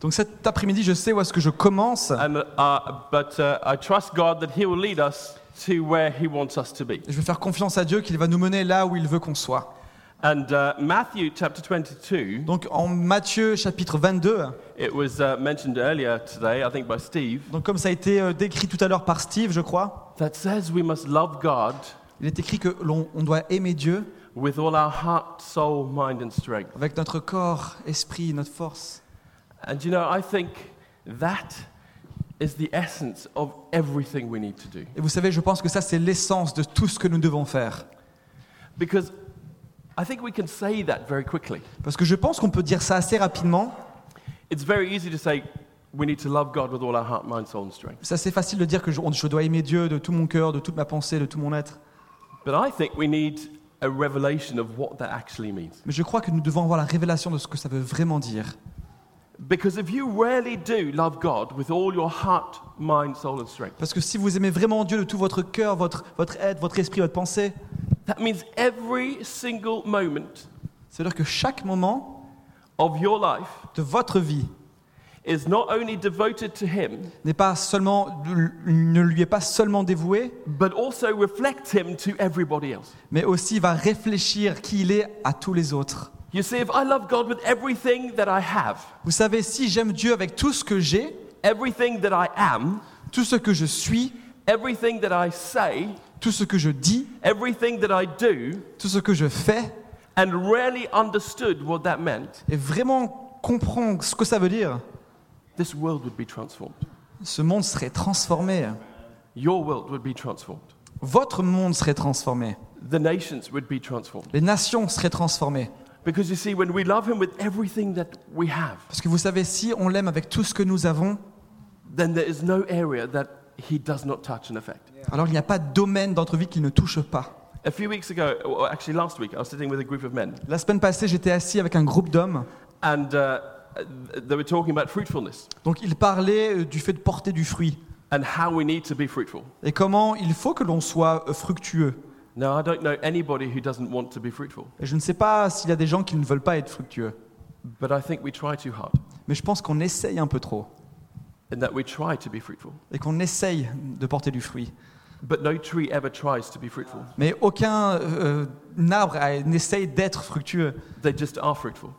Donc cet après-midi, je sais où est-ce que je commence. and, but I trust God that He will lead us to where He wants us to be. Je vais faire confiance à Dieu qu'il va nous mener là où il veut qu'on soit. And uh, Matthew chapter 22, Donc en Matthieu chapitre 22, it was uh, mentioned earlier today, I think by Steve, donc comme ça a été euh, décrit tout à l'heure par Steve, je crois, that says we must love God il est écrit que l'on on doit aimer Dieu with all our heart, soul, mind, and strength. avec notre corps, esprit, notre force. And you know, I think that is the essence of everything we need to do. Et vous savez, je pense que ça c'est l'essence de tout ce que nous devons faire. Because I think we can say that very quickly. Parce que je pense qu'on peut dire ça assez rapidement. It's very easy to say we need to love God with all our heart, mind, soul, and strength. C'est assez facile de dire que je, je dois aimer Dieu de tout mon cœur, de toute ma pensée, de tout mon être. But I think we need a revelation of what that actually means. Mais je crois que nous devons avoir la révélation de ce que ça veut vraiment dire. Because if you really do love God with all your heart, mind, soul, and strength, Parce que si vous aimez vraiment Dieu de tout votre cœur, votre, votre être, votre esprit, votre pensée, that means every single moment c'est-à-dire que chaque moment of your life de votre vie n'est pas seulement, ne lui est pas seulement dévoué, but also reflects Him to everybody else. mais aussi va réfléchir qui il est à tous les autres. You see, if I love God with everything that I have, Vous savez, si j'aime Dieu avec tout ce que j'ai, everything that I am, tout ce que je suis, everything that I say, tout ce que je dis, everything that I do, tout ce que je fais, and really understood what that meant, et vraiment comprendre ce que ça veut dire, this world would be transformed. ce monde serait transformé. Your world would be transformed. Votre monde serait transformé. The nations would be transformed. Les nations seraient transformées. Because you see, when we love Him with everything that we have, Parce que vous savez, si on l'aime avec tout ce que nous avons, then there is no area that He does not touch and affect. alors il n'y a pas de domaine dans notre vie qu'il ne touche pas. A few weeks ago, or actually last week, I was sitting with a group of men, La semaine passée, j'étais assis avec un groupe d'hommes. and uh, they were talking about fruitfulness Donc ils parlaient euh, du fait de porter du fruit and how we need to be fruitful. et comment il faut que l'on soit fructueux. Now, I don't know anybody who doesn't want to be fruitful, Et je ne sais pas s'il y a des gens qui ne veulent pas être fructueux, but I think we try too hard mais je pense qu'on essaye un peu trop and that we try to be fruitful. et qu'on essaye de porter du fruit. But no tree ever tries to be fruitful. Mais aucun euh, arbre euh, n'essaye d'être fructueux. They just are fruitful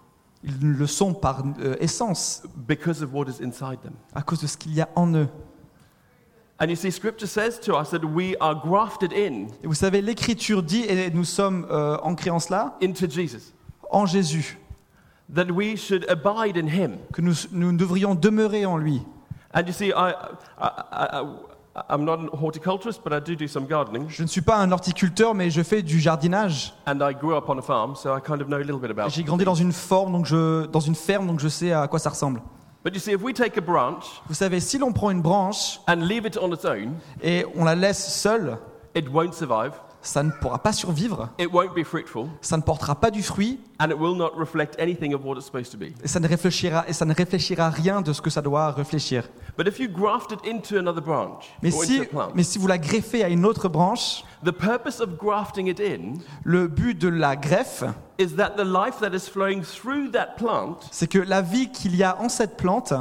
Ils le sont par euh, essence, because of what is inside them. à cause de ce qu'il y a en eux. And you see, Scripture says to us that we are grafted in Et vous savez, l'Écriture dit, et nous sommes euh, ancrés en cela, into Jesus, en Jésus, that we should abide in Him. que nous, nous devrions demeurer en lui. And you see, I, I, I, I, I'm not a horticulturist, but I do do some gardening, Je ne suis pas un horticulteur, mais je fais du jardinage. and I grew up on a farm, so I kind of know a little bit about. J'ai grandi dans une, forme, donc je, dans une ferme, donc je sais à quoi ça ressemble. But you see, if we take a branch Vous savez, si l'on prend une branche and leave it on its own, et on la laisse seule, it won't survive, ça ne pourra pas survivre, it won't be fruitful, ça ne portera pas du fruit, and it will not reflect anything of what it's supposed to be. et ça ne réfléchira, et ça ne réfléchira rien de ce que ça doit réfléchir. But if you graft it into another branch Mais or si, into a plant, mais si vous la greffez à une autre branche, the purpose of grafting it in le but de la greffe, is that the life that is flowing through that plant, c'est que la vie qu'il y a en cette plante,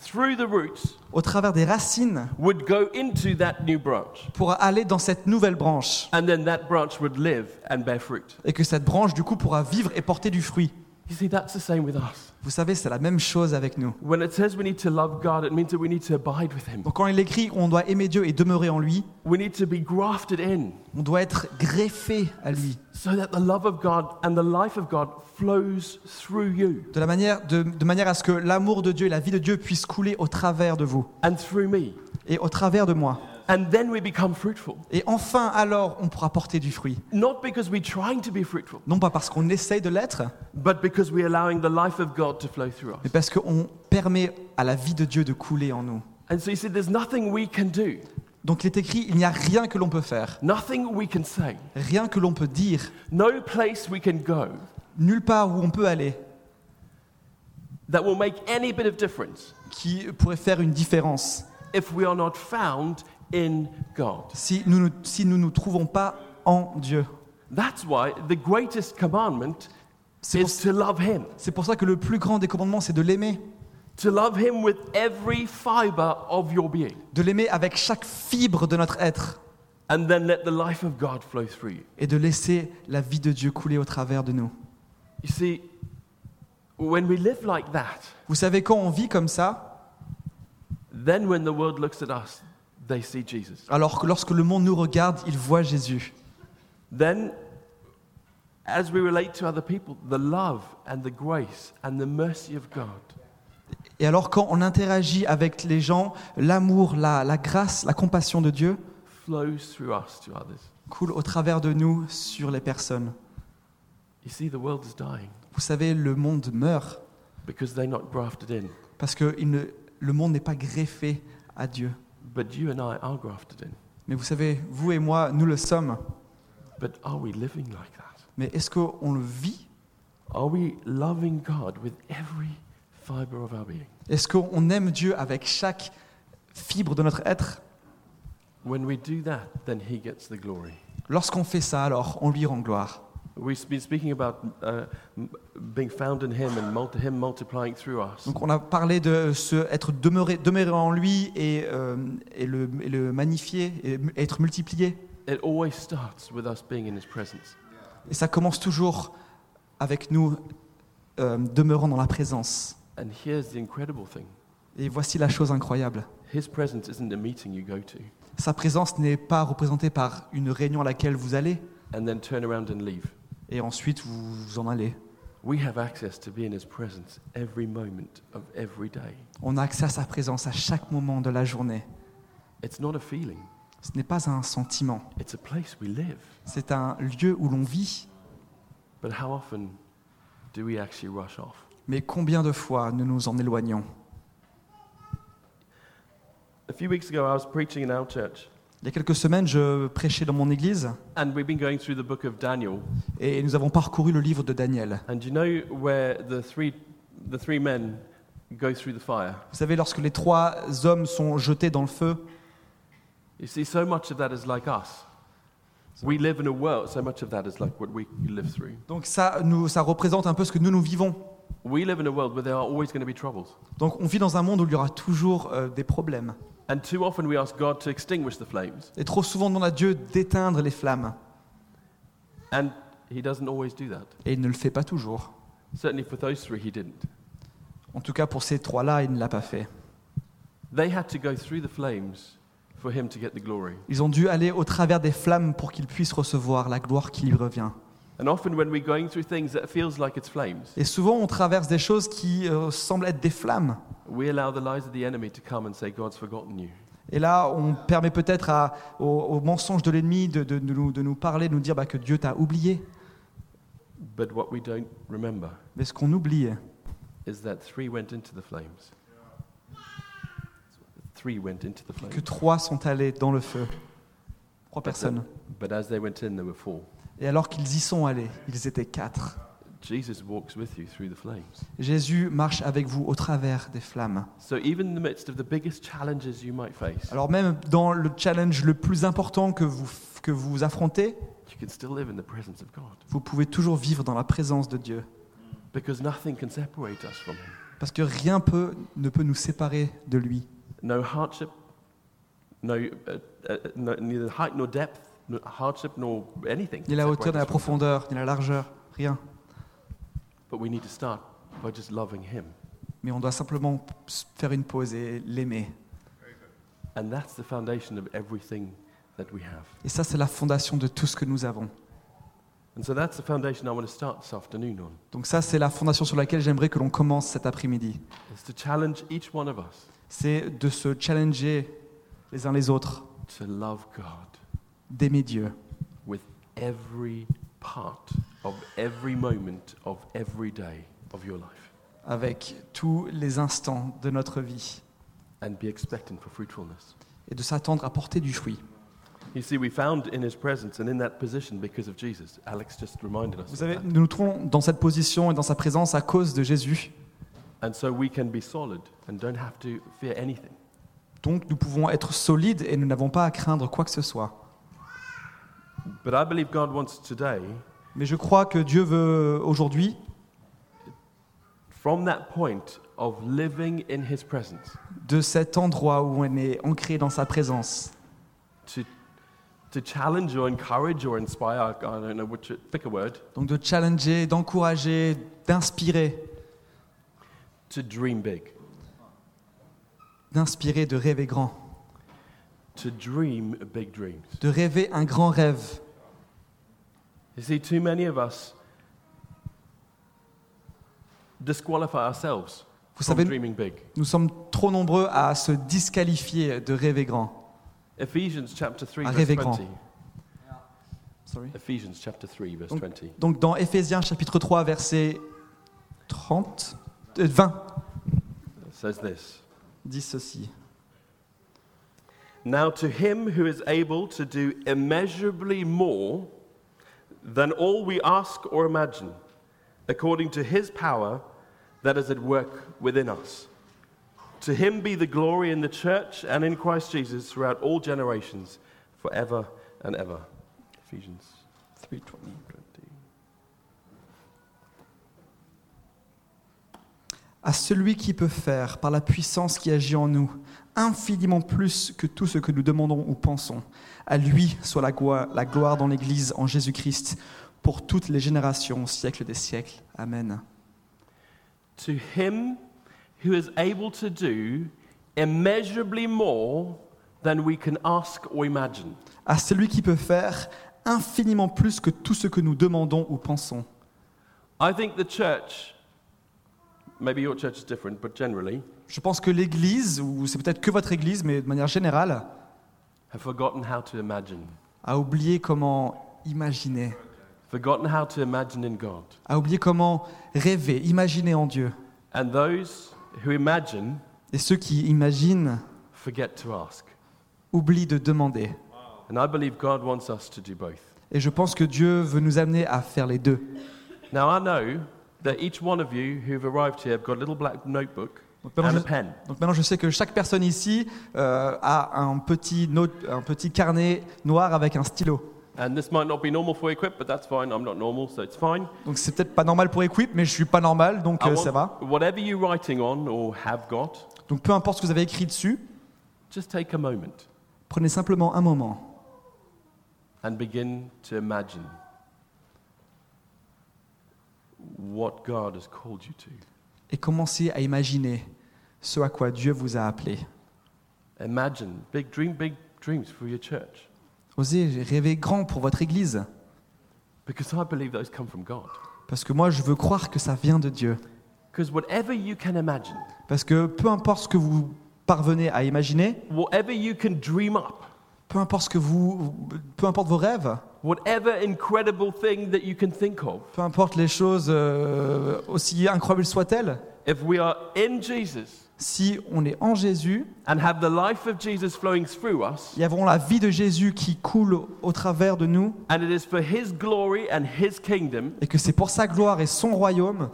through the roots, au travers des racines, would go into that new branch. pourra aller dans cette nouvelle branche, And then that branch would live and bear fruit. et que cette branche, du coup, pourra vivre et porter du fruit. You see, that's the same with us. Vous savez, c'est la même chose avec nous. When it says we need to love God, it means that we need to abide with Him. Donc quand il écrit on doit aimer Dieu et demeurer en lui, We need to be grafted in on doit être greffé à lui, so that the love of God and the life of God flows through you de, la manière, de, de manière à ce que l'amour de Dieu et la vie de Dieu puissent couler au travers de vous and through me. et au travers de moi. And then we become fruitful. Et enfin, alors, on pourra porter du fruit. Not because we're trying to be fruitful, Non pas parce qu'on essaye de l'être, but because we're allowing the life of God to flow through mais us. parce qu'on permet à la vie de Dieu de couler en nous. And so you see, there's nothing we can do, Donc il est écrit, il n'y a rien que l'on peut faire, nothing we can say, rien que l'on peut dire, no place we can go nulle part où on peut aller that will make any bit of difference qui pourrait faire une différence if we are not found in God. si nous ne si nous, nous trouvons pas en Dieu. That's why the greatest commandment C'est pour, is to love Him. c'est pour ça que le plus grand des commandements, c'est de l'aimer. To love Him with every fiber of your being. De l'aimer avec chaque fibre de notre être. And then let the life of God flow through you. Et de laisser la vie de Dieu couler au travers de nous. You see, when we live like that, Vous savez, quand on vit comme ça, then when the world looks at us, they see Jesus. alors que lorsque le monde nous regarde, il voit Jésus. Then, as we relate to other people, the love and the grace and the mercy of God Et alors quand on interagit avec les gens, l'amour, la, la grâce, la compassion de Dieu flows through us to others. coule au travers de nous sur les personnes. You see, the world is dying Vous savez, le monde meurt because they're not grafted in. parce que il ne- le monde n'est pas greffé à Dieu. But you and I are grafted in. Mais vous savez, vous et moi, nous le sommes. But are we living like that? Mais est-ce qu'on le vit? Are we loving God with every fiber of our being? Est-ce qu'on aime Dieu avec chaque fibre de notre être? When we do that, then He gets the glory. Lorsqu'on fait ça, alors on lui rend gloire. We've been speaking about m- being found in Him and multi- Him multiplying through us. Donc on a parlé de se, être demeuré, demeuré en lui et, euh, et le, et le magnifier et être multiplié. It always starts with us being in His presence. Et ça commence toujours avec nous euh, demeurant dans la présence. And here's the incredible thing Et voici la chose incroyable. His presence isn't a meeting you go to Sa présence n'est pas représentée par une réunion à laquelle vous allez and then turn around and leave. Et ensuite vous vous en allez. We have access to be in His presence every moment of every day. On a accès à sa présence à chaque moment de la journée. It's not a feeling, Ce n'est pas un sentiment, it's a place we live. c'est un lieu où l'on vit. But how often do we actually rush off? Mais combien de fois nous nous en éloignons? A few weeks ago, I was preaching in our church, Il y a quelques semaines, je prêchais dans mon église and we've been going through the book of Daniel. et nous avons parcouru le livre de Daniel. And you know where the three, the three men go through the fire? Vous savez, lorsque les trois hommes sont jetés dans le feu, You see, so much of that is like us. We live in a world, so much of that is like what we live through. donc ça, nous, ça représente un peu ce que nous, nous vivons. We live in a world where there are always going to be troubles. Donc on vit dans un monde où il y aura toujours euh, des problèmes. And too often we ask God to extinguish the flames, Et trop souvent, on demande à Dieu d'éteindre les flammes. and He doesn't always do that. Et il ne le fait pas toujours. Certainly for those three, He didn't. En tout cas, pour ces trois-là, il ne l'a pas fait. They had to go through the flames for Him to get the glory. Ils ont dû aller au travers des flammes pour qu'ils puissent recevoir la gloire qui lui revient. And often when we're going through things that feels like it's flames, Et souvent, on traverse des choses qui euh, semblent être des flammes. we allow the lies of the enemy to come and say, God's forgotten you. Et là, on permet peut-être à- au, au mensonge de l'ennemi de, de- de nous, de nous parler, de nous dire bah, que Dieu t'a oublié. But what we don't remember Mais ce qu'on oublie, is that three went into the flames. Three went into the que flames. trois sont allés dans le feu. Trois personnes. But as they went in, there were four. Et alors qu'ils y sont allés, ils étaient quatre. Jesus walks with you through the flames. Jésus marche avec vous au travers des flammes. So even in the midst of the biggest challenges you might face, Alors même dans le challenge le plus important que vous, que vous affrontez, you can still live in the presence of God. vous pouvez toujours vivre dans la présence de Dieu. Because nothing can separate us from Him. Parce que rien peut, ne peut nous séparer de lui. No hardship, no, uh, uh, no neither height nor depth, no hardship nor anything. Ni la hauteur, ni la profondeur, ni la largeur, rien. But we need to start by just loving Him. Mais on doit simplement faire une pause et l'aimer. And that's the foundation of everything that we have. Et ça, c'est la fondation de tout ce que nous avons. And so that's the foundation I want to start this afternoon on, Donc ça, c'est la fondation sur laquelle j'aimerais que l'on commence cet après-midi. is to challenge each one of us C'est de se challenger les uns les autres, to love God d'aimer Dieu with every part of every moment of every day of your life avec tous les instants de notre vie and be expectant for fruitfulness. et de s'attendre à porter du fruit. You see, we found in his presence and in that position because of Jesus. Alex just reminded us. Vous savez, nous nous trouvons dans cette position et dans sa présence à cause de Jésus. And so we can be solid and don't have to fear anything. Donc nous pouvons être solides et nous n'avons pas à craindre quoi que ce soit. But I believe God wants today Mais je crois que Dieu veut aujourd'hui from that point of living in His presence, de cet endroit où on est ancré dans sa présence, to, to challenge or encourage or inspire, I don't know which, pick a word, donc de challenger, d'encourager, d'inspirer, to dream big, d'inspirer, de rêver grand, to dream big dreams. de rêver un grand rêve. You see, too many of us disqualify ourselves Vous from savez, dreaming big. nous sommes trop nombreux à se disqualifier de rêver grand. Ephesians chapter 3, À verse rêver 20. grand. Ephesians chapter 3, verse Donc- 20. Donc dans Éphésiens chapitre 3 verset 30, euh, 20, It says this. dit ceci. Now to him who is able to do immeasurably more than all we ask or imagine, according to his power that is at work within us. To him be the glory in the church and in Christ Jesus throughout all generations, forever and ever. Ephesians 3:20. À celui qui peut faire, par la puissance qui agit en nous, infiniment plus que tout ce que nous demandons ou pensons. À lui soit la gloire, la gloire dans l'Église en Jésus-Christ pour toutes les générations, au siècle des siècles. Amen. To him who is able to do immeasurably more than we can ask or imagine. À celui qui peut faire infiniment plus que tout ce que nous demandons ou pensons. I think the church, maybe your church is different, but generally, Je pense que l'Église, ou c'est peut-être que votre Église, mais de manière générale, have forgotten how to imagine, a oublié comment imaginer, forgotten how to imagine in God. a oublié comment rêver, imaginer en Dieu. And those who imagine Et ceux qui imaginent forget to ask. oublient de demander. And I believe God wants us to do both. Et je pense que Dieu veut nous amener à faire les deux. Now, I know that each one of you who've arrived here have got a little black notebook Donc maintenant, and a je, pen. donc maintenant, je sais que chaque personne ici euh, a un petit, note, un petit carnet noir avec un stylo. And this might not be normal for Equip, but that's fine. I'm not normal, so it's fine. Donc c'est peut-être pas normal pour Equip, mais je suis pas normal, donc euh, ça va. Whatever you're writing on or have got, Donc peu importe ce que vous avez écrit dessus, just take a moment prenez simplement un moment and begin to imagine what God has called you to. et commencez à imaginer ce à quoi Dieu vous a appelé. Imagine big dream, big dreams for your church, Osez rêver grand pour votre Église, because I believe those come from God. parce que moi je veux croire que ça vient de Dieu. Because whatever you can imagine, Parce que peu importe ce que vous parvenez à imaginer, whatever you can dream up, peu importe ce que vous, peu importe vos rêves, whatever incredible thing that you can think of, peu importe les choses euh, aussi incroyables soient-elles, if we are in Jesus si on est en Jésus and have the life of Jesus flowing through us, et avons la vie de Jésus qui coule au travers de nous, and it is for His glory and His kingdom, et que c'est pour sa gloire et son royaume,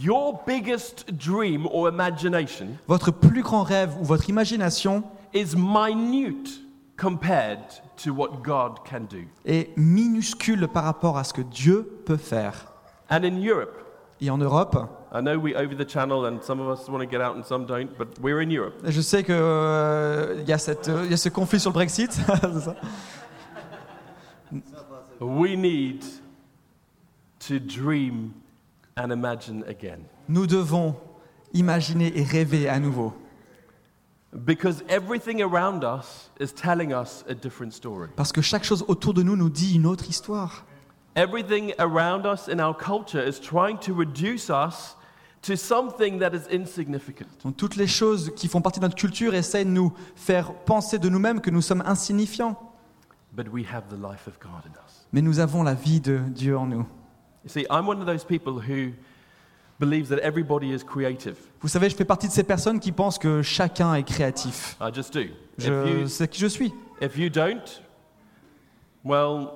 your biggest dream or imagination votre plus grand rêve ou votre imagination is minute compared to what God can do. est minuscule par rapport à ce que Dieu peut faire. And in Europe, Et en Europe, I know we over the channel and some of us want to get out and some don't, but we're in Europe. je sais qu'il y, a cette, euh, y a ce conflit sur le Brexit, c'est ça We need to dream and imagine again. nous devons imaginer et rêver à nouveau. Parce que chaque chose autour de nous nous dit une autre histoire. Everything around us in our culture is trying to reduce us to something that is insignificant. Donc, toutes les choses qui font partie de notre culture essaient de nous faire penser de nous-mêmes que nous sommes insignifiants. But we have the life of God in us. Mais nous avons la vie de Dieu en nous. You see, I'm one of those people who believes that everybody is creative. Vous savez, je fais partie de ces personnes qui pensent que chacun est créatif. I just do. If Je you, sais qui je suis. if you don't, well,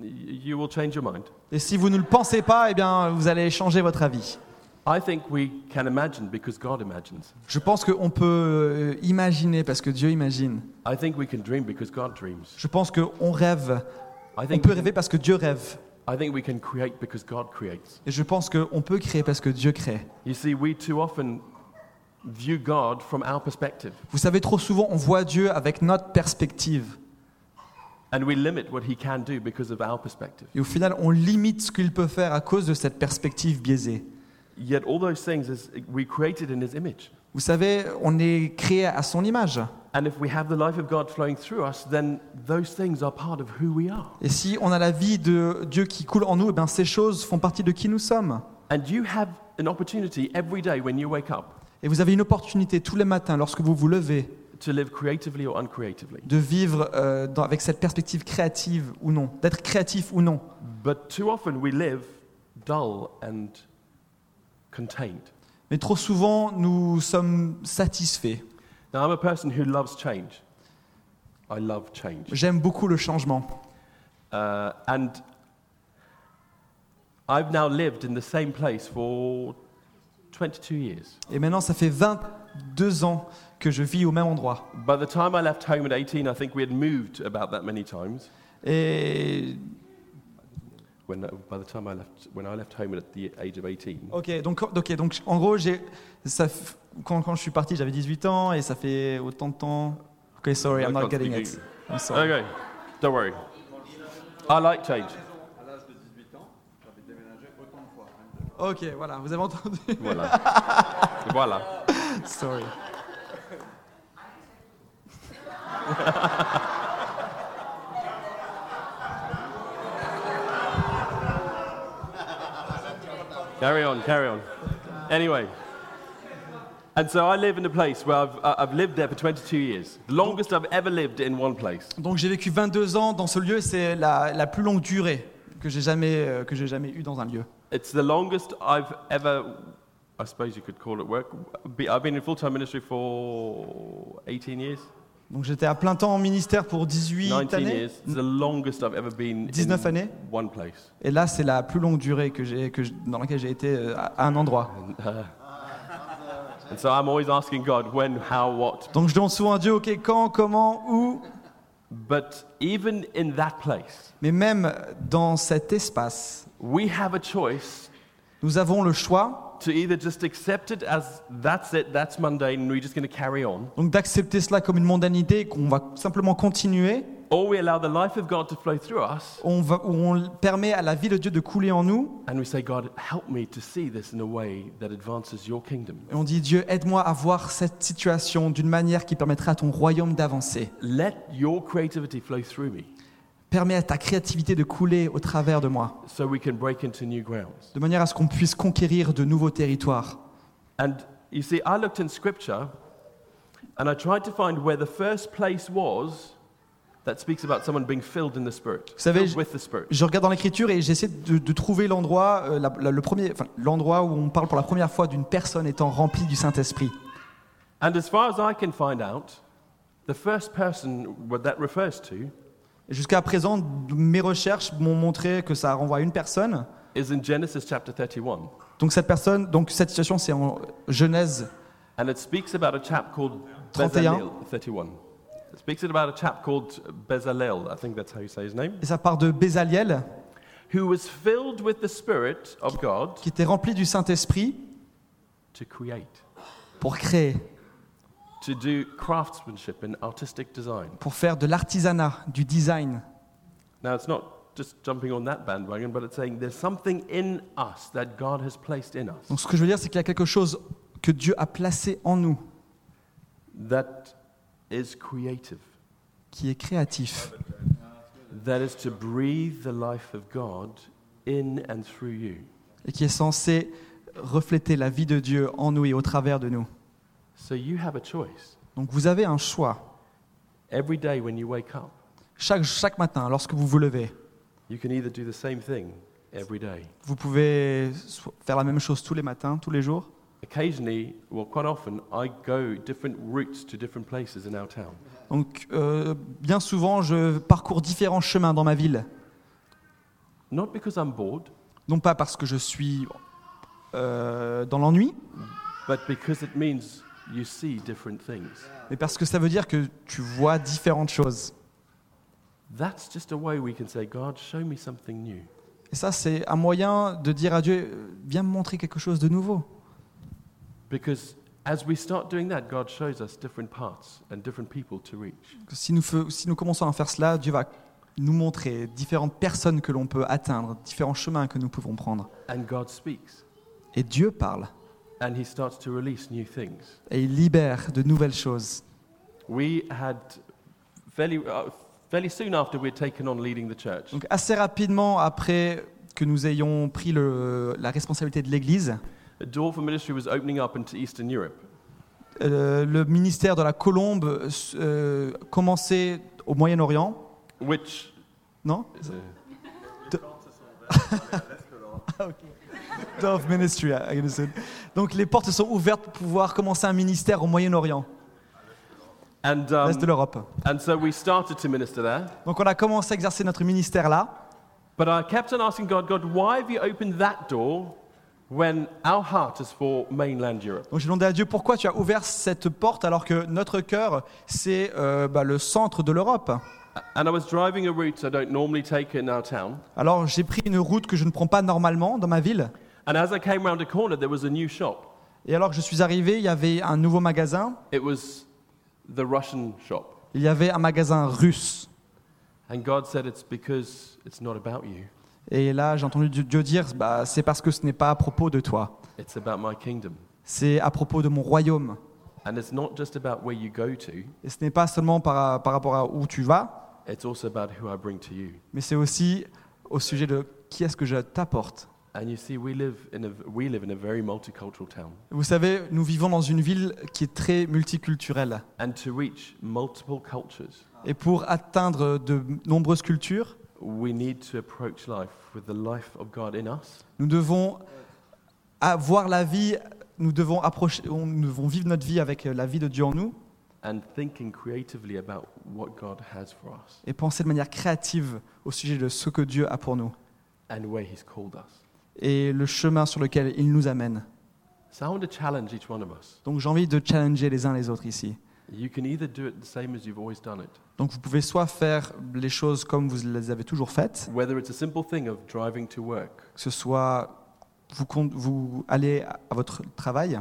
y- you will change your mind. Et si vous ne le pensez pas, eh bien, vous allez changer votre avis. I think we can imagine because God imagines. Je pense qu'on peut euh, imaginer parce que Dieu imagine. I think we can dream because God dreams. Je pense qu'on rêve. I On peut rêver parce que Dieu rêve. I think we can create because God creates. Et je pense qu'on peut créer parce que Dieu crée. You see, we too often view God from our perspective Vous savez, trop souvent, on voit Dieu avec notre perspective. and we limit what He can do because of our perspective. Et au final, on limite ce qu'il peut faire à cause de cette perspective biaisée. Yet, all those things is we created in His image. Vous savez, on est créé à son image. And if we have the life of God flowing through us, then those things are part of who we are. Et si on a la vie de Dieu qui coule en nous, eh bien ces choses font partie de qui nous sommes. And you have an opportunity every day when you wake up Et vous avez une opportunité tous les matins, lorsque vous vous levez, to live creatively or uncreatively. de vivre euh, dans- avec cette perspective créative ou non, d'être créatif ou non. But too often we live dull and contained. Mais trop souvent, nous sommes satisfaits. Now, I'm a person who loves change. I love change. J'aime beaucoup le changement. Uh, and I've now lived in the same place for 22 years. Et maintenant, ça fait 22 ans que je vis au même endroit. By the time I left home at 18, I think we had moved about that many times. Et When, by the time I left, when I left home at the age of 18, ok, donc, ok, donc en gros, j'ai, ça, f- quand, quand je suis parti, j'avais 18 ans et ça fait autant de temps. Ok, sorry, I'm not getting it. I'm sorry. Okay, don't worry. I like change. À l'âge de 18 ans, j'avais déménagé autant de fois. Ok, voilà, vous avez entendu. Voilà. voilà. sorry. Carry on, carry on. Anyway, and so I live in a place where I've, I- I've lived there for 22 years. The longest I've ever lived in one place. Donc j'ai vécu 22 ans dans ce lieu, c'est la, la plus longue durée que j'ai jamais, euh, que j'ai jamais eue dans un lieu. It's the longest I've ever, I suppose you could call it work. Be- I've been in full-time ministry for 18 years, Donc j'étais à plein temps en ministère pour 18 19 années. years. It's the longest I've ever been 19 in années. one place. Et là, c'est la plus longue durée que j'ai, que je- dans laquelle j'ai été euh, à à un endroit. Uh, and so I'm always asking God when, how, what. Donc je demande souvent à Dieu, ok, quand, comment, où. But even in that place, Mais même dans cet espace, we have a choice nous avons le choix to either just accept it as that's it, that's mundane, and we're just going to carry on, donc d'accepter cela comme une mondanité et qu'on va simplement continuer, or we allow the life of God to flow through us, on va, où on permet à la vie de Dieu de couler en nous, and we say, God, help me to see this in a way that advances your kingdom. et on dit Dieu, aide-moi à voir cette situation d'une manière qui permettra à ton royaume d'avancer. Let your creativity flow through me Permets à ta créativité de couler au travers de moi, so we can break into new grounds. de manière à ce qu'on puisse conquérir de nouveaux territoires. And you see, I looked in scripture and I tried to find where the first place was that speaks about someone being filled in the Spirit, savez, je- with the Spirit. Je regarde dans l'écriture et j'essaie de, de trouver l'endroit, euh, la- la- le premier, enfin, l'endroit où on parle pour la première fois d'une personne étant remplie du Saint-Esprit. And as far as I can find out, the first person what that refers to Et Jusqu'à présent, mes recherches m'ont montré que ça renvoie à une personne. is in Genesis chapter 31. Donc cette personne, donc cette situation, c'est en Genèse. And it speaks about a chap called 31. Bezalel. 31. It speaks about a chap called Bezalel, I think that's how you say his name, Et ça part de Bézaliel, who was filled with the Spirit of God qui était rempli du Saint-Esprit to create, pour créer, to do craftsmanship and artistic design. pour faire de l'artisanat, du design. Now, it's not just jumping on that bandwagon, but it's saying there's something in us that God has placed in us Donc ce que je veux dire, c'est qu'il y a quelque chose que Dieu a placé en nous, that is creative, qui est créatif, that is to breathe the life of God in and through you. et qui est censé refléter la vie de Dieu en nous et au travers de nous. So you have a choice. Donc vous avez un choix. Every day when you wake up, Chaque, chaque matin, lorsque vous vous levez, you can either do the same thing every day. vous pouvez so- faire la même chose tous les matins, tous les jours. Occasionally, well, quite often, I go different routes to different places in our town. Donc euh, bien souvent, je parcours différents chemins dans ma ville. Not because I'm bored, Non pas parce que je suis euh, dans l'ennui, but because it means you see different things. mais parce que ça veut dire que tu vois différentes choses. That's just a way we can say, God, show me something new. Et ça, c'est un moyen de dire à Dieu, euh, viens me montrer quelque chose de nouveau. Because as we start doing that, God shows us different paths and different people to reach. Si nous, fe- si nous commençons à faire cela, Dieu va nous montrer différentes personnes que l'on peut atteindre, différents chemins que nous pouvons prendre. And God speaks. Et Dieu parle. And He starts to release new things. Et il libère de nouvelles choses. We had fairly, uh, fairly soon after we had taken on leading the church, Donc assez rapidement après que nous ayons pris le- la responsabilité de l'Église, door for ministry was opening up into Eastern Europe. euh, le ministère de la Colombe euh, commençait au Moyen-Orient, Which non? uh, Of ministry, I understood. Donc les portes sont ouvertes pour pouvoir commencer un ministère au Moyen-Orient, and l'Est de um, l'Europe. and so we started to minister there. Donc on a commencé à exercer notre ministère là, But I kept on asking God, God, why have you opened that door when our heart is for mainland Europe? Donc j'ai demandé à Dieu pourquoi tu as ouvert cette porte alors que notre cœur c'est euh, bah, le centre de l'Europe? And I was driving a route I don't normally take in our town. Alors j'ai pris une route que je ne prends pas normalement dans ma ville. And as I came round a corner, there was a new shop. Et alors que je suis arrivé, il y avait un nouveau magasin. It was the Russian shop. Il y avait un magasin russe. And God said, It's because it's not about you, Et là j'ai entendu Dieu dire bah, c'est parce que ce n'est pas à propos de toi, it's about my kingdom. c'est à propos de mon royaume. And it's not just about where you go to, Et ce n'est pas seulement par, par rapport à où tu vas, it's also about who I bring to you. mais c'est aussi au sujet de qui est-ce que je t'apporte. Vous savez, nous vivons dans une ville qui est très multiculturelle. And to reach multiple cultures, Et pour atteindre de nombreuses cultures, we need to approach life with the life of God in us nous devons à- voir la vie, nous devons, approcher, nous devons vivre notre vie avec la vie de Dieu en nous and thinking creatively about what God has for us et penser de manière créative au sujet de ce que Dieu a pour nous and where He's called us. et le chemin sur lequel il nous amène. So I want to challenge each one of us. Donc j'ai envie de challenger les uns les autres ici. You can either do it the same as you've always done it, Donc vous pouvez soit faire les choses comme vous les avez toujours faites, whether it's a simple thing of driving to work, que ce soit vous, allez à votre travail,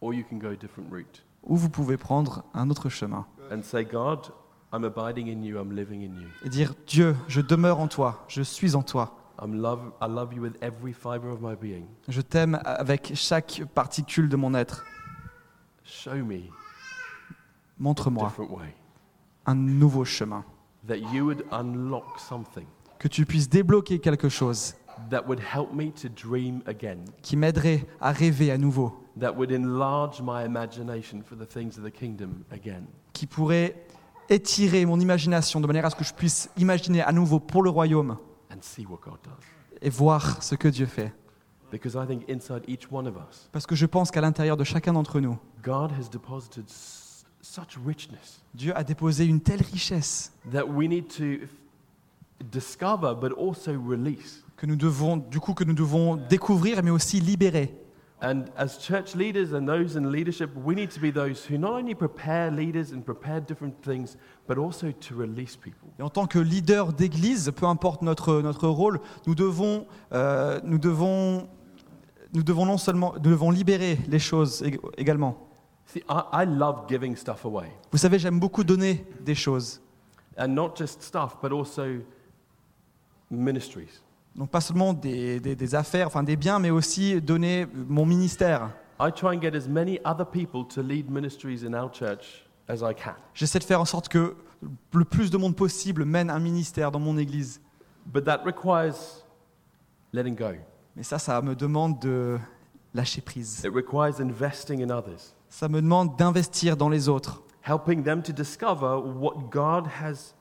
or you can go a different route ou vous pouvez prendre un autre chemin and say, God, I'm abiding in you, I'm living in you. et dire Dieu, je demeure en toi, je suis en toi, I'm love, I love you with every fiber of my being. je t'aime avec chaque particule de mon être. Show me Montre-moi un nouveau chemin, That you would unlock something. Que tu puisses débloquer quelque chose. That would help me to dream again, qui m'aiderait à rêver à nouveau, that would enlarge my imagination for the things of the kingdom again. qui pourrait étirer mon imagination de manière à ce que je puisse imaginer à nouveau pour le royaume. And see what God does. et voir ce que Dieu fait. Because I think inside each one of us, Parce que je pense qu'à l'intérieur de chacun d'entre nous, God has deposited such richness Dieu a déposé une telle richesse that we need to discover but also release. que nous devons, du coup, que nous devons découvrir, mais aussi libérer. And as church leaders and those in leadership, we need to be those who not only prepare leaders and prepare different things, but also to release people. Et en tant que leader d'église, peu importe notre, notre rôle, nous devons, euh, nous, devons, nous devons non seulement nous devons libérer les choses ég- également. See, I, I love giving stuff away. Vous savez, j'aime beaucoup donner des choses. And not just stuff, but also ministries. Donc pas seulement des, des- des affaires, enfin des biens, mais aussi donner mon ministère. I try and get as many other people to lead ministries in our church as I can. J'essaie de faire en sorte que le plus de monde possible mène un ministère dans mon église. But that requires letting go. Mais ça, ça me demande de lâcher prise. It requires investing in others, Ça me demande d'investir dans les autres, helping them to discover what God has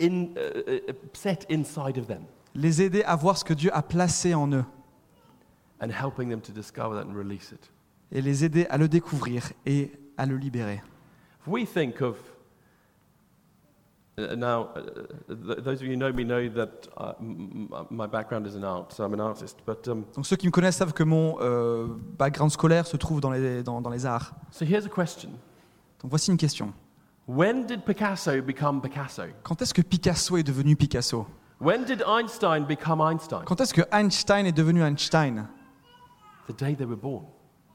in, uh, uh, set inside of them, les aider à voir ce que Dieu a placé en eux and helping them to discover that and release it. et les aider à le découvrir et à le libérer. If we think of now, uh, th- those of you who know me know that uh, my background is in art, so I'm an artist. But um, Donc ceux qui me connaissent savent que mon euh, background scolaire se trouve dans les, dans, dans les arts. so here's a question: Donc voici une question. When did Picasso become Picasso? Quand est-ce que Picasso est devenu Picasso? When did Einstein become Einstein? Quand est-ce que Einstein est devenu Einstein? The day they were born.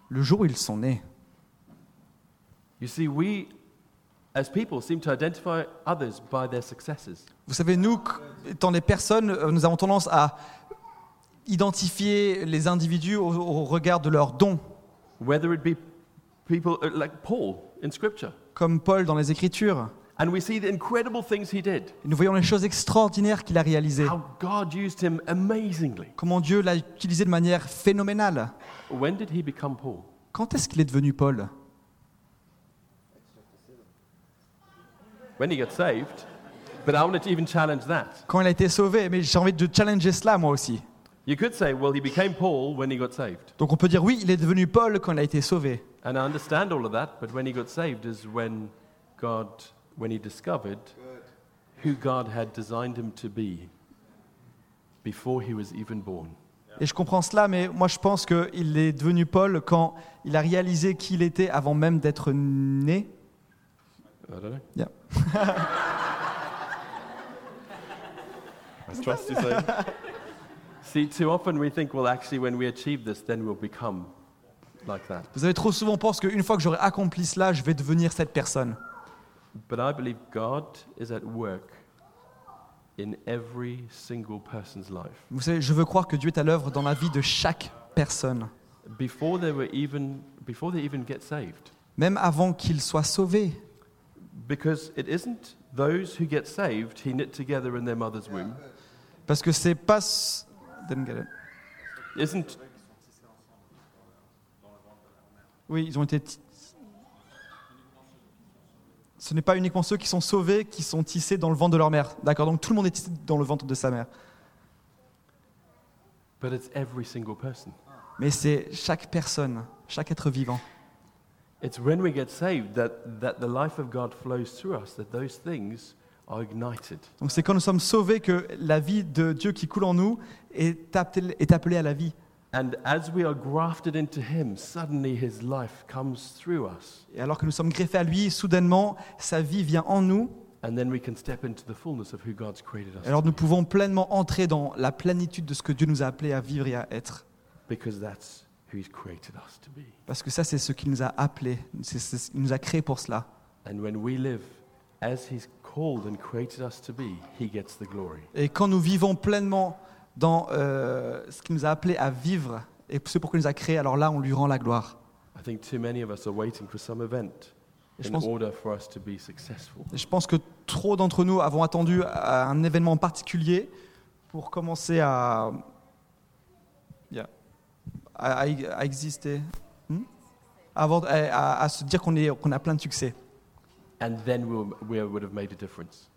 Le jour où ils sont nés. You see, we as people seem to identify others by their successes. Vous savez, nous, étant des personnes, euh, nous avons tendance à identifier les individus au, au regard de leurs dons, Whether it be people uh, like Paul in Scripture. comme Paul dans les Écritures. And we see the incredible things he did, Et nous voyons les choses extraordinaires qu'il a réalisées, how God used him amazingly. comment Dieu l'a utilisé de manière phénoménale. When did he become Paul? Quand est-ce qu'il est devenu Paul? When he got saved. But I want to even challenge that. Quand il a été sauvé. Mais j'ai envie de challenger cela, moi aussi. You could say, well, he became Paul when he got saved. Donc on peut dire oui, il est devenu Paul quand il a été sauvé. And I understand all of that, but when he got saved is when God, when he discovered who God had designed him to be before he was even born. Et je comprends cela, mais moi je pense qu'il est devenu Paul quand il a réalisé qui il était avant même d'être né. I don't know. Yeah. I trust you say. See, too often we think, well, actually, when we achieve this, then we'll become like that. Vous avez trop souvent pensé qu'une fois que j'aurai accompli cela, je vais devenir cette personne. But I believe God is at work in every single person's life. Vous savez, je veux croire que Dieu est à l'œuvre dans la vie de chaque personne, Before they were even, before they even get saved. même avant qu'il soit sauvé. Because it isn't those who get saved he knit together in their mother's womb. Parce que c'est pas. Didn't get it. Isn't Oui, ils ont été. Ce n'est pas uniquement ceux qui sont sauvés qui sont tissés dans le ventre de leur mère. D'accord, donc tout le monde est tissé dans le ventre de sa mère. but it's every single person. Mais c'est chaque personne, chaque être vivant. It's when we get saved that, that the life of God flows through us, that those things are ignited. Donc c'est quand nous sommes sauvés que la vie de Dieu qui coule en nous est appelée, est appelée à la vie. And as we are grafted into Him, suddenly His life comes through us. Et alors que nous sommes greffés à lui, soudainement, sa vie vient en nous. And then we can step into the fullness of who God's created us Et alors nous pouvons pleinement entrer dans la plénitude de ce que Dieu nous a appelés à vivre et à être. because that's Parce que ça, c'est ce qu'il nous a appelés. C'est- il nous a créés pour cela. And when we live as He's called and created us to be, He gets the glory. Et quand nous vivons pleinement dans euh, ce qu'il nous a appelés à vivre et ce pourquoi il nous a créés, alors là, on lui rend la gloire. Je pense, je que trop d'entre nous avons attendu un événement particulier pour commencer à, Yeah. À, exister, Hmm? Avant, à, se dire qu'on a plein de succès. And then we'll, we would have made a difference.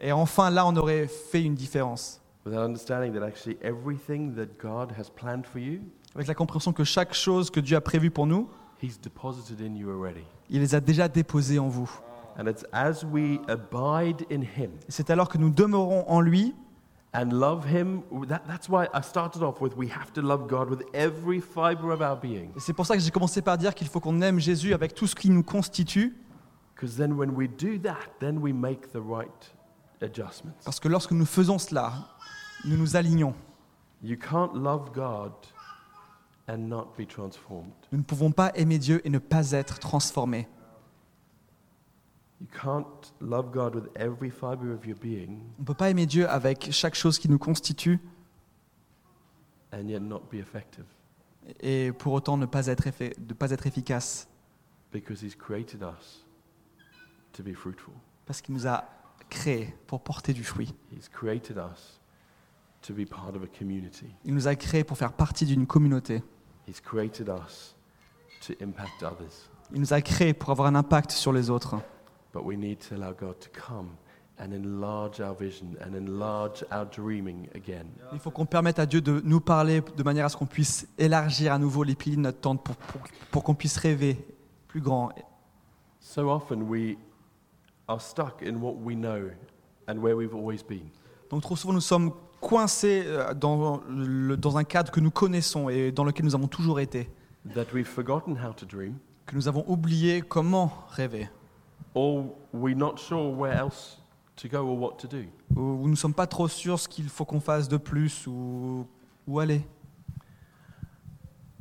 Et enfin, là, on aurait fait une différence. Without understanding that actually everything that God has planned for you, Avec la compréhension que chaque chose que Dieu a prévue pour nous, He's deposited in you already. il les a déjà déposées en vous. And it's as we abide in Him Et c'est alors que nous demeurons en lui and love Him. That, that's why I started off with we have to love God with every fiber of our being. C'est pour ça que j'ai commencé par dire qu'il faut qu'on aime Jésus avec tout ce qui nous constitue, Because then when we do that, then we make the right adjustments. parce que lorsque nous faisons cela, nous nous alignons. You can't love God and not be transformed. Nous ne pouvons pas aimer Dieu et ne pas être transformés. You can't love God with every fiber of your being On ne peut pas aimer Dieu avec chaque chose qui nous constitue and yet not be effective et pour autant ne pas être, ne pas être efficace, because He's created us to be fruitful. parce qu'il nous a créés pour porter du fruit. He's created us to be part of a community. Il nous a créés pour faire partie d'une communauté. He's created us to impact others. Il nous a créés pour avoir un impact sur les autres. But we need to allow God to come and enlarge our vision and enlarge our dreaming again. Il faut qu'on permette à Dieu de nous parler de manière à ce qu'on puisse élargir à nouveau les piliers de notre tente pour, pour, pour qu'on puisse rêver plus grand. So often we are stuck in what we know and where we've always been. Donc trop souvent nous sommes coincés euh, dans, le- dans un cadre que nous connaissons et dans lequel nous avons toujours été, That we've forgotten how to dream, que nous avons oublié comment rêver, or we're not sure where else to go or what to do. où nous ne sommes pas trop sûrs ce qu'il faut qu'on fasse de plus ou où aller.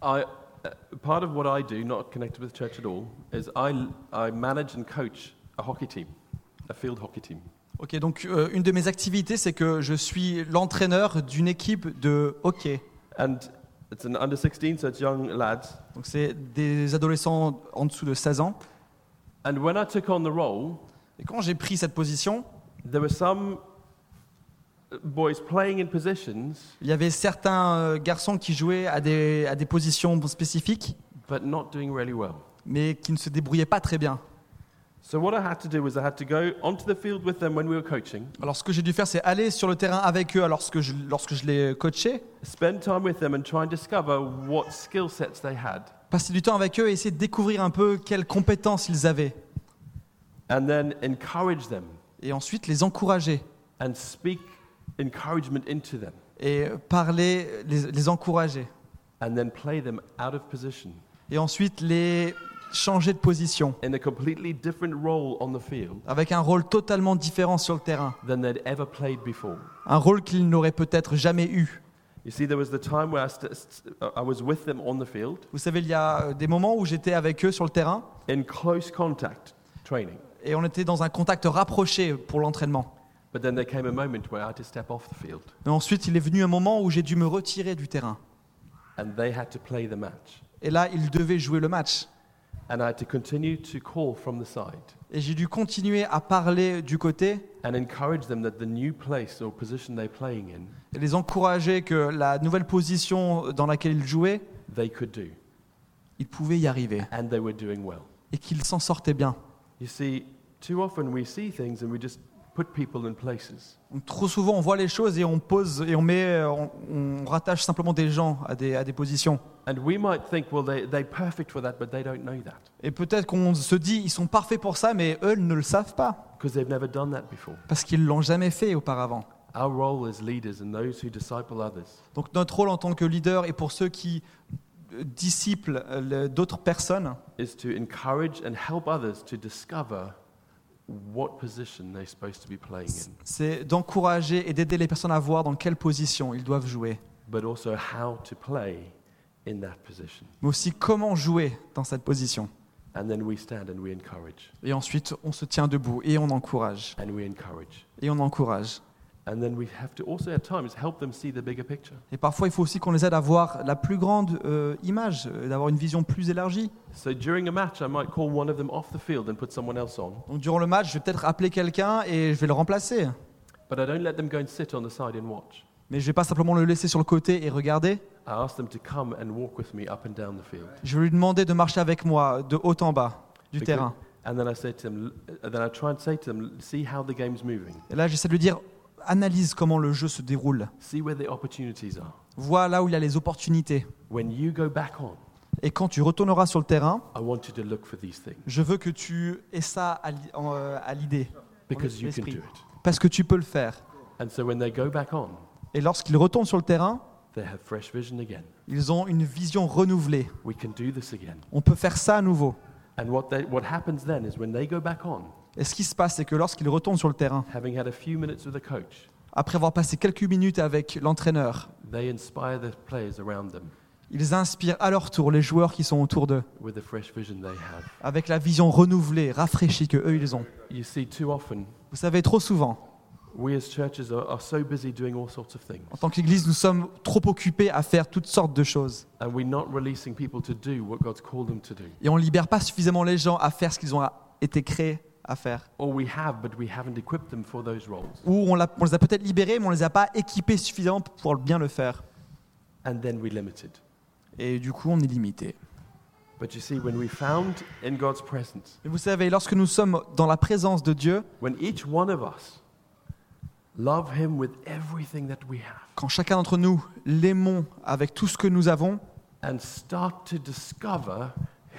I, uh, part of what I do, not connected with church at all, is I, I manage and coach a hockey team, a field hockey team. Ok, donc euh, une de mes activités, c'est que je suis l'entraîneur d'une équipe de hockey. And it's an under 16, so it's young lads. Donc c'est des adolescents en dessous de 16 ans. And when I took on the role, Et quand j'ai pris cette position, there were some boys playing in positions, il y avait certains euh, garçons qui jouaient à des, à des positions spécifiques, but not doing really well. mais qui ne se débrouillaient pas très bien. Alors ce que j'ai dû faire, c'est aller sur le terrain avec eux alors que je, lorsque je les coachais, spend time with them, and try and discover what skill sets they had, passer du temps avec eux et essayer de découvrir un peu quelles compétences ils avaient. and then encourage them. Et ensuite les encourager. And speak encouragement into them, et parler, les, les encourager. and then play them out of position. Et ensuite les changer de position in a completely different role on the field avec un rôle totalement différent sur le terrain. than they'd ever played before. Un rôle qu'ils n'auraient peut-être jamais eu. You see, there was the time where I, st- st- I was with them on the field Vous savez, il y a euh, des moments où j'étais avec eux sur le terrain in close contact training. et on était dans un contact rapproché pour l'entraînement. But then there came a moment where I had to step off the field Mais ensuite, il est venu un moment où j'ai dû me retirer du terrain. and they had to play the match. Et là, ils devaient jouer le match. And I had to continue to call from the side Et j'ai dû continuer à parler du côté and encourage them that the new place or position they're playing in, et les encourager que la nouvelle position dans laquelle ils jouaient, they could do. ils pouvaient y arriver And they were doing well. et qu'ils s'en sortaient bien. You see, too often we see things and we just put people in places. Trop souvent, on voit les choses et on pose et on met, euh, on, on rattache simplement des gens à des, à des positions. And we might think, well, they, they're perfect for that, but they don't know that Et peut-être qu'on se dit, ils sont parfaits pour ça, mais eux ne le savent pas because they've never done that before. parce qu'ils l'ont jamais fait auparavant. Our role as leaders and those who disciple others Donc notre rôle en tant que leader et pour ceux qui euh, disciplent euh, d'autres personnes, is to encourage and help others to discover c'est d'encourager et d'aider les personnes à voir dans quelle position ils doivent jouer, but also how to play in that position. mais aussi comment jouer dans cette position. And then we stand and we encourage, Et ensuite, on se tient debout et on encourage, and we encourage. et on encourage. And then we have to also at times help them see the bigger picture. Et parfois, il faut aussi qu'on les aide à voir la plus grande euh, image, euh, d'avoir une vision plus élargie. So during a match, I might call one of them off the field and put someone else on, Donc durant le match, je vais peut-être appeler quelqu'un et je vais le remplacer. but I don't let them go and sit on the side and watch. Mais je vais pas simplement le laisser sur le côté et regarder. I ask them to come and walk with me up and down the field. Je vais lui demander de marcher avec moi de haut en bas du Because- terrain. And then I say to them, and then I try and say to them, see how the game's moving, Et là, j'essaie de lui dire, analyse comment le jeu se déroule. see where the opportunities are. Vois là où il y a les opportunités. When you go back on, Et quand tu retourneras sur le terrain, I want you to look for these things je veux que tu aies ça à euh, à l'idée. because you can l'esprit. do it. Parce que tu peux le faire. And so when they go back on, Et lorsqu'ils retournent sur le terrain, they have fresh vision again. ils ont une vision renouvelée. We can do this again. On peut faire ça à nouveau. And what, they, what happens then is when they go back on, Et ce qui se passe, c'est que lorsqu'ils retournent sur le terrain, après avoir passé quelques minutes avec l'entraîneur, they inspire the players around them ils inspirent à leur tour les joueurs qui sont autour d'eux, avec la vision renouvelée, rafraîchie que eux ils ont. You see, too often, Vous savez, trop souvent, we as churches are, are so busy doing all sorts of things, en tant qu'Église, nous sommes trop occupés à faire toutes sortes de choses. and we're not releasing people to do what God's called them to do. Et on ne libère pas suffisamment les gens à faire ce qu'ils ont été créés à faire. Or we have, but we haven't equipped them for those roles. Ou on, l'a- on les a peut-être libérés, mais on ne les a pas équipés suffisamment pour bien le faire. And then we're limited. Et du coup, on est limité. But you see, when we found in God's presence, Et vous savez, lorsque nous sommes dans la présence de Dieu, when each one of us love Him with everything that we have quand chacun d'entre nous l'aimons avec tout ce que nous avons, and start to discover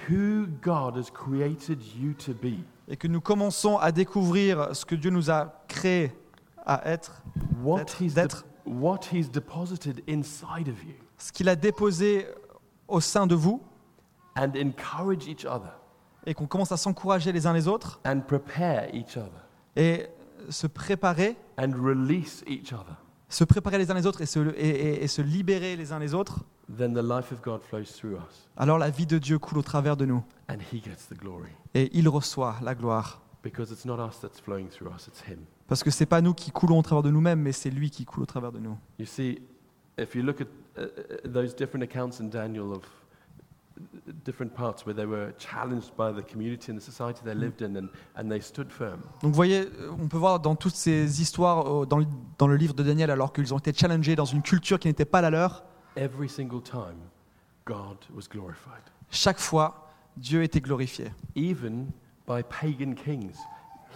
who God has created you to be, et que nous commençons à découvrir ce que Dieu nous a créé à être, D'être- ce qu'il a déposé au sein de vous, and encourage each other et qu'on commence à s'encourager les uns les autres, and prepare each other et se préparer, and release each other, se préparer les uns les autres et se, et- et- et se libérer les uns les autres, then the life of God flows through us alors la vie de Dieu coule au travers de nous and He gets the glory. et il reçoit la gloire. Because it's not us that's flowing through us, it's Him. Parce que c'est pas nous qui coulons au travers de nous-mêmes, mais c'est lui qui coule au travers de nous. You see, if you look at uh, uh, those different accounts in Daniel of different parts where they were challenged by the community and the society they lived in and, and they stood firm. Donc vous voyez, on peut voir dans toutes ces histoires euh, dans le, dans le livre de Daniel, alors qu'ils ont été challengés dans une culture qui n'était pas la leur, Every single time, God was glorified. chaque fois, Dieu était glorifié. Even by pagan kings,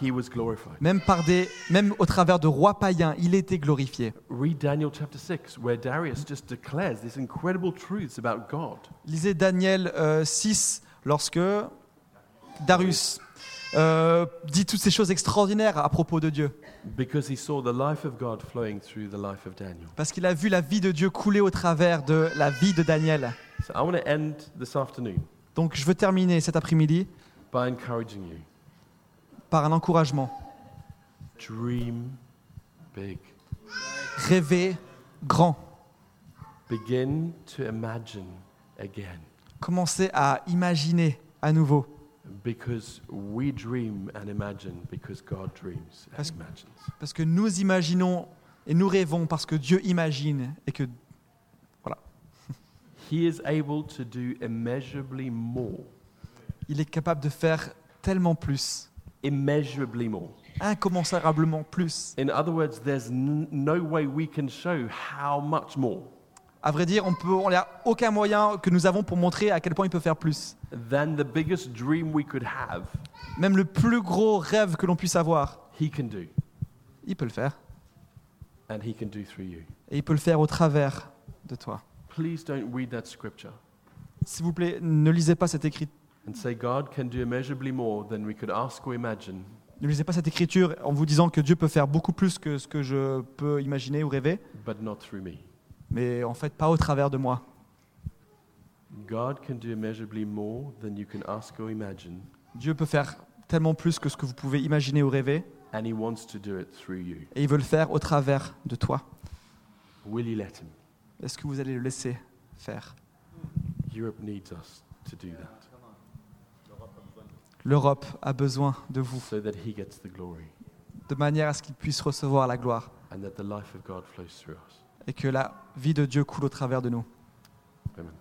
He was glorified. Même, par des, même au travers de rois païens, il était glorifié. Read Daniel chapter 6, where Darius just declares these incredible truths about God. Lisez Daniel euh, 6, lorsque Darius euh, dit toutes ces choses extraordinaires à propos de Dieu. Because he saw the life of God flowing through the life of Daniel. Parce qu'il a vu la vie de Dieu couler au travers de la vie de Daniel. So I want to end this afternoon Donc je veux terminer cet après-midi by encouraging you par un encouragement. dream big. Rêver grand. Begin to imagine again. Commencez à imaginer à nouveau. Because we dream and imagine because God dreams and Parce- imagines. Parce que nous imaginons et nous rêvons parce que Dieu imagine et que He is able to do immeasurably more. il est capable de faire tellement plus, Immeasurably more. incommensurablement plus. In other words, there's no way we can show how much more À vrai dire, on peut, on n'a aucun moyen que nous avons pour montrer à quel point il peut faire plus. than the biggest dream we could have. Même le plus gros rêve que l'on puisse avoir, He can do, il peut le faire. and He can do through you. Et il peut le faire au travers de toi. Please don't read that scripture S'il vous plaît, ne lisez pas cette écriture. And say, God can do immeasurably more than we could ask or imagine, Ne lisez pas cette écriture en vous disant que Dieu peut faire beaucoup plus que ce que je peux imaginer ou rêver, but not through me. mais en fait pas au travers de moi. God can do immeasurably more than you can ask or imagine, Dieu peut faire tellement plus que ce que vous pouvez imaginer ou rêver, and He wants to do it through you. et il veut le faire au travers de toi. Will you let Him? Est-ce que vous allez le laisser faire? Europe needs us to do that L'Europe a besoin de vous, so that He gets the glory de manière à ce qu'il puisse recevoir la gloire and that the life of God flows through us. et que la vie de Dieu coule au travers de nous. Amen.